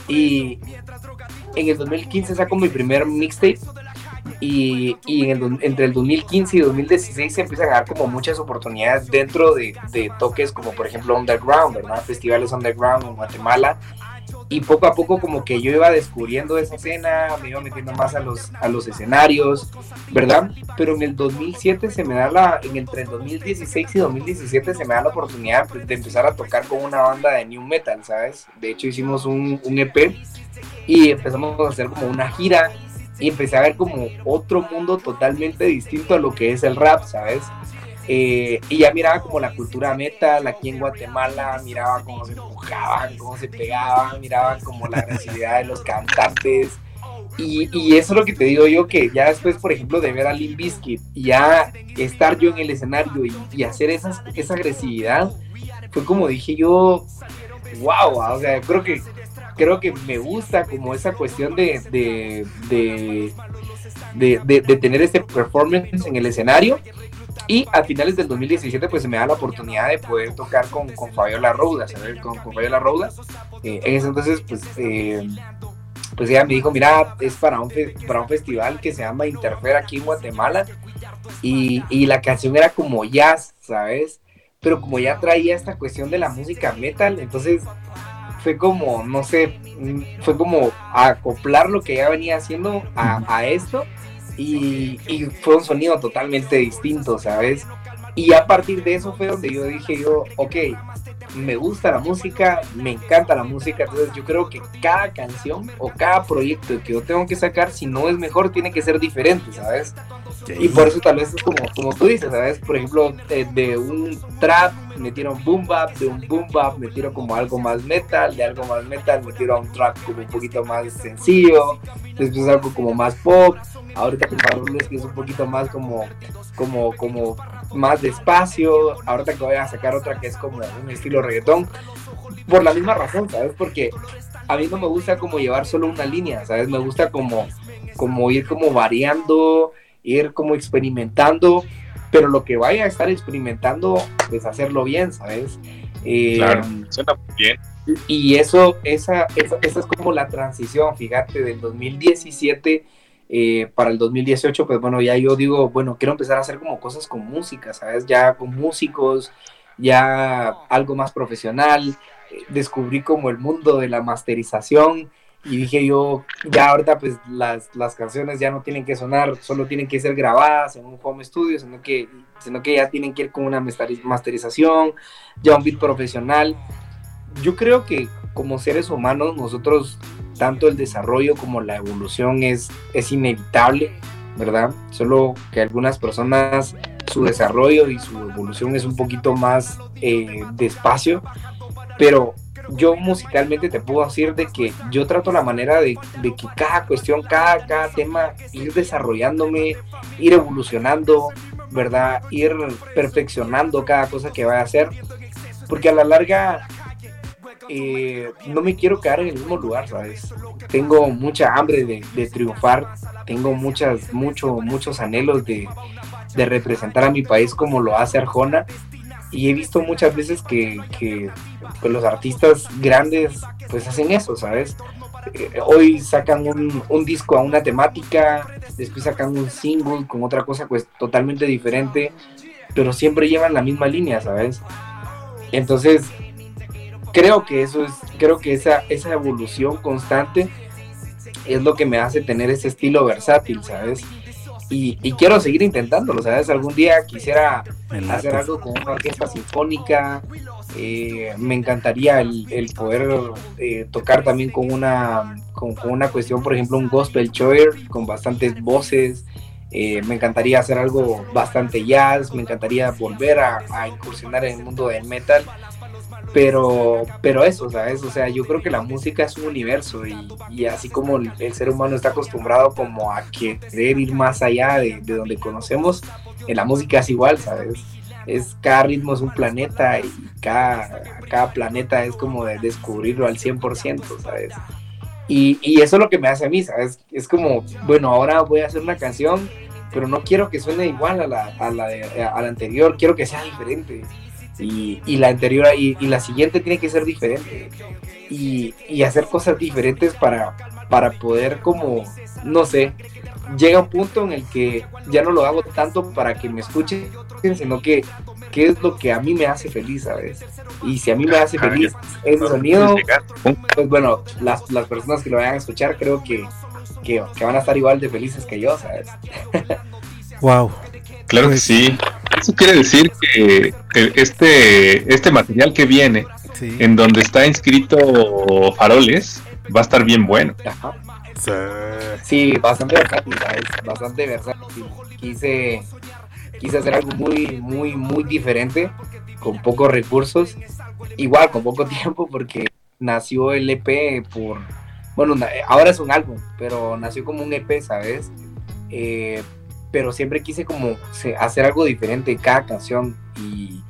Y en el 2015 saco mi primer mixtape y, entre el 2015 y 2016 se empiezan a dar como muchas oportunidades dentro de, toques como por ejemplo Underground, ¿verdad? Festivales Underground en Guatemala. Y poco a poco como que yo iba descubriendo esa escena, me iba metiendo más a los, a los escenarios, ¿verdad? Pero en el 2007 se me da la, en entre el 2016 y 2017 se me da la oportunidad de empezar a tocar con una banda de New Metal, ¿sabes? De hecho hicimos un, un EP y empezamos a hacer como una gira y empecé a ver como otro mundo totalmente distinto a lo que es el rap, ¿sabes? Eh, y ya miraba como la cultura metal aquí en Guatemala, miraba cómo se empujaban, cómo se pegaban, miraba como la agresividad de los cantantes. Y, y, eso es lo que te digo yo, que ya después, por ejemplo, de ver a Limp Bizkit y ya estar yo en el escenario y, y hacer esa agresividad, fue como dije yo, wow, o sea, creo que creo que me gusta como esa cuestión de, de, de, tener este performance en el escenario. Y a finales del 2017 pues se me da la oportunidad de poder tocar con, con Fabiola Rouda, Con, con Fabiola Rouda. Eh, en ese entonces pues, eh, pues ella me dijo, mira, es para un, para un festival que se llama Interfer aquí en Guatemala y, y la canción era como jazz, ¿sabes? Pero como ya traía esta cuestión de la música metal, entonces fue como, no sé, fue como acoplar lo que ya venía haciendo a, esto y, y, fue un sonido totalmente distinto, ¿sabes? Y a partir de eso fue donde yo dije yo, ok, me gusta la música, me encanta la música, entonces yo creo que cada canción o cada proyecto que yo tengo que sacar, si no es mejor, tiene que ser diferente, ¿sabes? Y por eso tal vez es como, como tú dices, ¿sabes? Por ejemplo, de, un trap metieron boom bap, de un boom bap metieron como algo más metal, de algo más metal metieron un trap como un poquito más sencillo, después algo como más pop, ahorita que es un poquito más como, como, como más despacio, ahorita que voy a sacar otra que es como un estilo reggaetón, por la misma razón, ¿sabes? Porque a mí no me gusta como llevar solo una línea, ¿sabes? Me gusta como, como ir como variando, ir como experimentando, pero lo que vaya a estar experimentando, pues hacerlo bien, ¿sabes? Eh, claro, suena bien. Y eso, esa, esa, esa, es como la transición, fíjate, del 2017 eh, para el 2018, pues bueno, ya yo digo, bueno, quiero empezar a hacer como cosas con música, ¿sabes? Ya con músicos, ya algo más profesional, descubrí como el mundo de la masterización y dije yo, ya ahorita pues las, las canciones ya no tienen que sonar, solo tienen que ser grabadas en un home studio, sino que, sino que ya tienen que ir con una masterización, ya un beat profesional. Yo creo que como seres humanos nosotros tanto el desarrollo como la evolución es, es inevitable, ¿verdad? Solo que algunas personas su desarrollo y su evolución es un poquito más eh, despacio, pero yo musicalmente te puedo decir de que yo trato la manera de, que cada cuestión, cada, cada tema, ir desarrollándome, ir evolucionando, ¿verdad? Ir perfeccionando cada cosa que vaya a hacer, porque a la larga eh, no me quiero quedar en el mismo lugar, ¿sabes? Tengo mucha hambre de, triunfar, tengo muchas, mucho, muchos anhelos de, representar a mi país como lo hace Arjona. Y he visto muchas veces que, pues, los artistas grandes pues hacen eso, ¿sabes? Eh, hoy sacan un, un, disco a una temática, después sacan un single con otra cosa pues totalmente diferente, pero siempre llevan la misma línea, ¿sabes? Entonces, creo que eso es, creo que esa, esa evolución constante es lo que me hace tener ese estilo versátil, ¿sabes? Y, quiero seguir intentándolo, ¿sabes? Algún día quisiera hacer algo con una orquesta sinfónica, eh, me encantaría el, poder eh, tocar también con una, con, una cuestión, por ejemplo, un gospel choir con bastantes voces, eh, me encantaría hacer algo bastante jazz, me encantaría volver a, a incursionar en el mundo del metal pero, pero eso, ¿sabes? O sea, yo creo que la música es un universo y, así como el, ser humano está acostumbrado como a querer ir más allá de, donde conocemos, en la música es igual, ¿sabes? Es, cada ritmo es un planeta y cada, cada planeta es como de descubrirlo al 100%, ¿sabes? Y, y eso es lo que me hace a mí, ¿sabes? Es como, bueno, ahora voy a hacer una canción, pero no quiero que suene igual a la, a la, a la anterior, quiero que sea diferente y, la anterior y, la siguiente tiene que ser diferente y, hacer cosas diferentes para, para poder como, no sé, llega un punto en el que ya no lo hago tanto para que me escuchen, sino que qué es lo que a mí me hace feliz, ¿sabes? Y si a mí me hace feliz el sonido, pues bueno, las, las personas que lo vayan a escuchar creo que, que, que van a estar igual de felices que yo, ¿sabes? wow, Claro que sí. Eso quiere decir que este, este material que viene, en donde está inscrito Faroles, va a estar bien bueno. Sí, bastante versátil, bastante versátil. Quise, quise hacer algo muy, muy, muy diferente, con pocos recursos, igual con poco tiempo, porque nació el EP por, bueno, ahora es un álbum, pero nació como un EP, ¿sabes? Eh, pero siempre quise como hacer algo diferente cada canción y,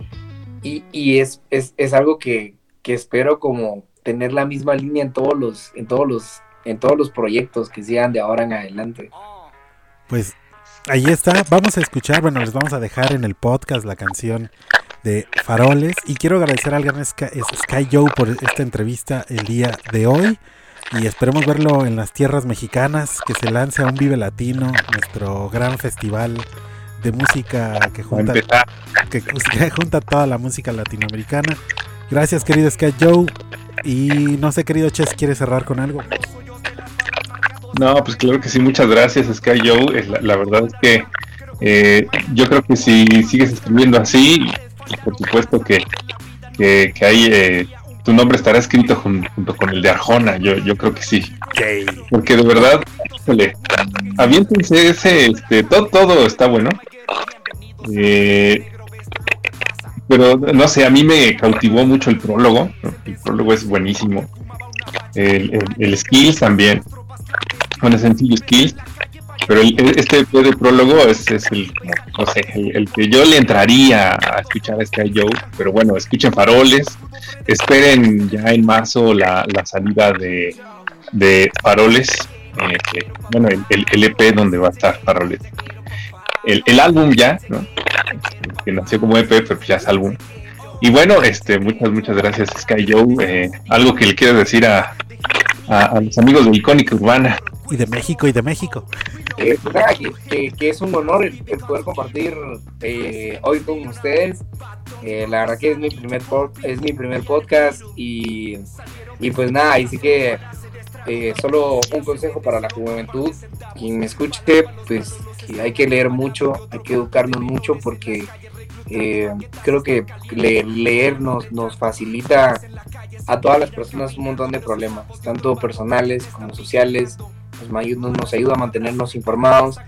y, es, es, algo que, espero como tener la misma línea en todos los, en todos los, en todos los proyectos que sean de ahora en adelante. Pues ahí está, vamos a escuchar, bueno, les vamos a dejar en el podcast la canción de Faroles. Y quiero agradecer al gran Sky, Sky Joe por esta entrevista el día de hoy y esperemos verlo en las tierras mexicanas, que se lance a un Vive Latino, nuestro gran festival de música que junta, que, junta toda la música latinoamericana. Gracias, querido Sky Joe. Y no sé, querido Chess, ¿quieres cerrar con algo? No, pues claro que sí, muchas gracias, Sky Joe. La, verdad es que eh, yo creo que si sigues escribiendo así, por supuesto que, que, hay eh, tu nombre estará escrito junto con el de Arjona, yo, yo creo que sí. Porque de verdad, híjole, aviéntense ese, este, todo, todo está bueno. Eh, pero no sé, a mí me cautivó mucho el prólogo, el prólogo es buenísimo. El, el, Skills también, bueno, sencillo Skills, pero este de prólogo es, el, no sé, el, que yo le entraría a escuchar a Sky Joe, pero bueno, escuchen faroles, esperen ya en marzo la, salida de, de faroles, eh, bueno, el, el, EP donde va a estar faroles. El, el álbum ya, ¿no? que nació como EP, pero ya es álbum. Y bueno, este, muchas, muchas gracias Sky Joe. Eh, algo que le quiero decir a, a, los amigos de Icónica Urbana. Y de México, y de México. Eh, que, es un honor el, poder compartir eh, hoy con ustedes. Eh, la verdad que es mi primer es mi primer podcast y, y pues nada, ahí sí que solo un consejo para la juventud. Quien me escuche, pues hay que leer mucho, hay que educarnos mucho porque creo que leer nos, nos facilita a todas las personas un montón de problemas, tanto personales como sociales, nos, nos ayuda a mantenernos informados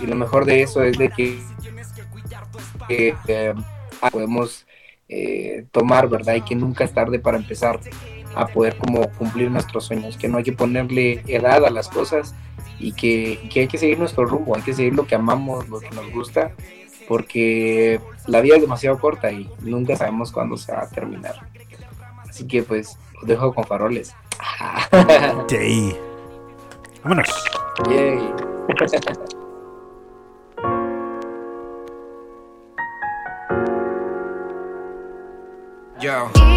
y lo mejor de eso es de que eh, podemos eh, tomar, ¿verdad? Y que nunca es tarde para empezar a poder como cumplir nuestros sueños, que no hay que ponerle edad a las cosas y que, que hay que seguir nuestro rumbo, hay que seguir lo que amamos, lo que nos gusta, porque la vida es demasiado corta y nunca sabemos cuándo se va a terminar. Así que pues os dejo con faroles. Sí. Vámonos. Yay. Yo.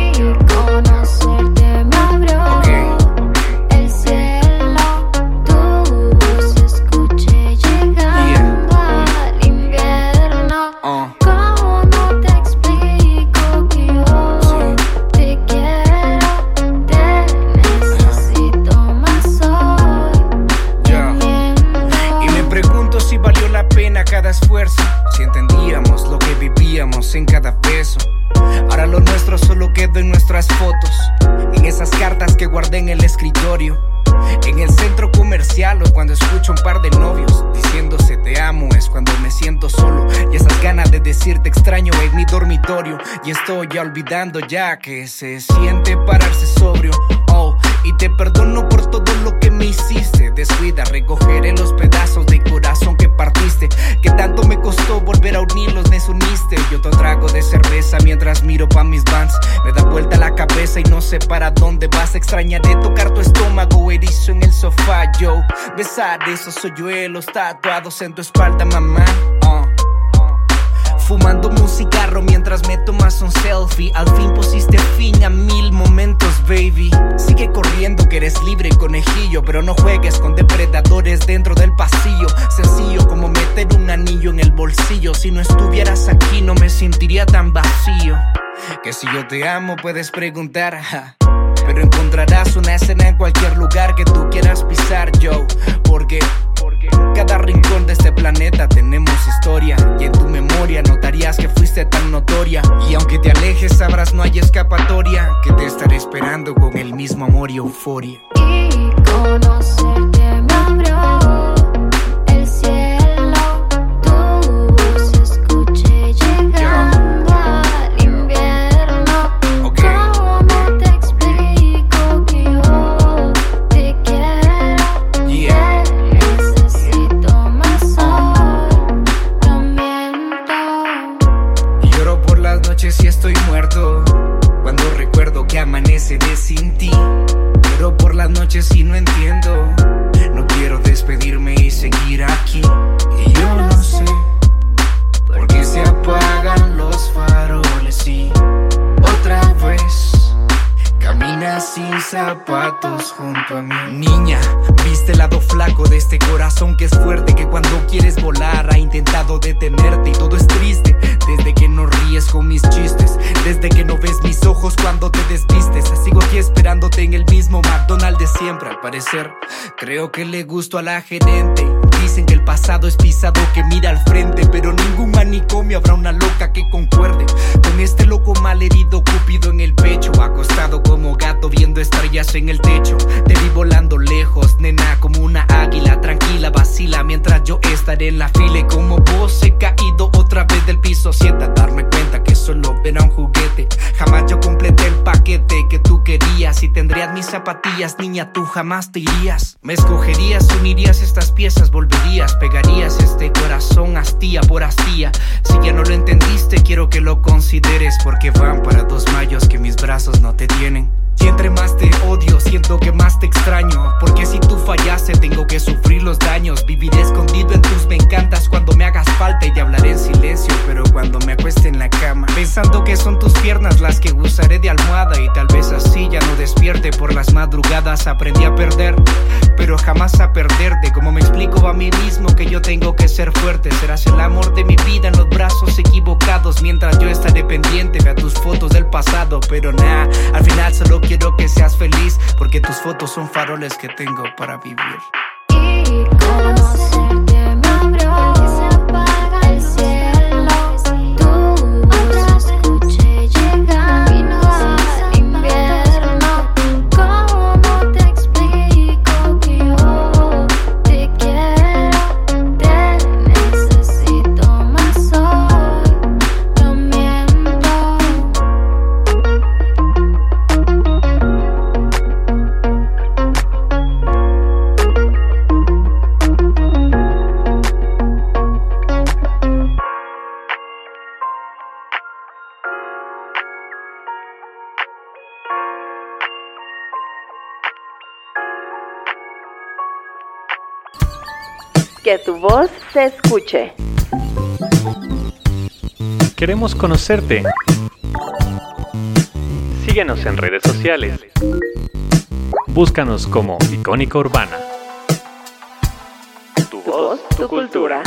Y estoy olvidando ya que se siente pararse sobrio. Oh, y te perdono por todo lo que me hiciste. Descuida, recogeré los pedazos de corazón que partiste. Que tanto me costó volver a unirlos, desuniste. Yo te trago de cerveza mientras miro pa' mis vans. Me da vuelta la cabeza y no sé para dónde vas. Extrañaré tocar tu estómago erizo en el sofá, yo. Besar esos hoyuelos tatuados en tu espalda, mamá. Uh. Fumando un cigarro mientras me tomas un selfie. Al fin pusiste fin a mil momentos, baby. Sigue corriendo que eres libre, conejillo. Pero no juegues con depredadores dentro del pasillo. Sencillo como meter un anillo en el bolsillo. Si no estuvieras aquí, no me sentiría tan vacío. Que si yo te amo, puedes preguntar. Pero encontrarás una escena en cualquier lugar que tú quieras pisar, yo. Porque cada rincón de este planeta tenemos historia y en tu memoria notarías que fuiste tan notoria y aunque te alejes sabrás no hay escapatoria que te estaré esperando con el mismo amor y euforia. Que le gusto a la gerente. Que el pasado es pisado que mira al frente, pero ningún manicomio habrá una loca que concuerde con este loco mal herido cúpido en el pecho, acostado como gato viendo estrellas en el techo. Te vi volando lejos, nena, como una águila, tranquila, vacila mientras yo estaré en la fila como vos he caído otra vez del piso. Sienta darme cuenta que solo era un juguete. Jamás yo completé el paquete que tú querías y tendrías mis zapatillas, niña, tú jamás te irías. Me escogerías, unirías estas piezas, volverías, pegarías este corazón hastía por hastía. Si ya no lo entendiste, quiero que lo consideres porque van para dos mayos que mis brazos no te tienen. Y entre más te odio, las madrugadas. Aprendí a perder, pero jamás a perderte. Como me explico a mí mismo que yo tengo que ser fuerte. Serás el amor de mi vida en los brazos equivocados. Mientras yo estaré pendiente, vea tus fotos del pasado. Pero nada, al final solo quiero que seas feliz porque tus fotos son faroles que tengo para vivir. Y Que tu voz se escuche. Queremos conocerte. Síguenos en redes sociales. Búscanos como Icónica Urbana. Tu voz, tu cultura.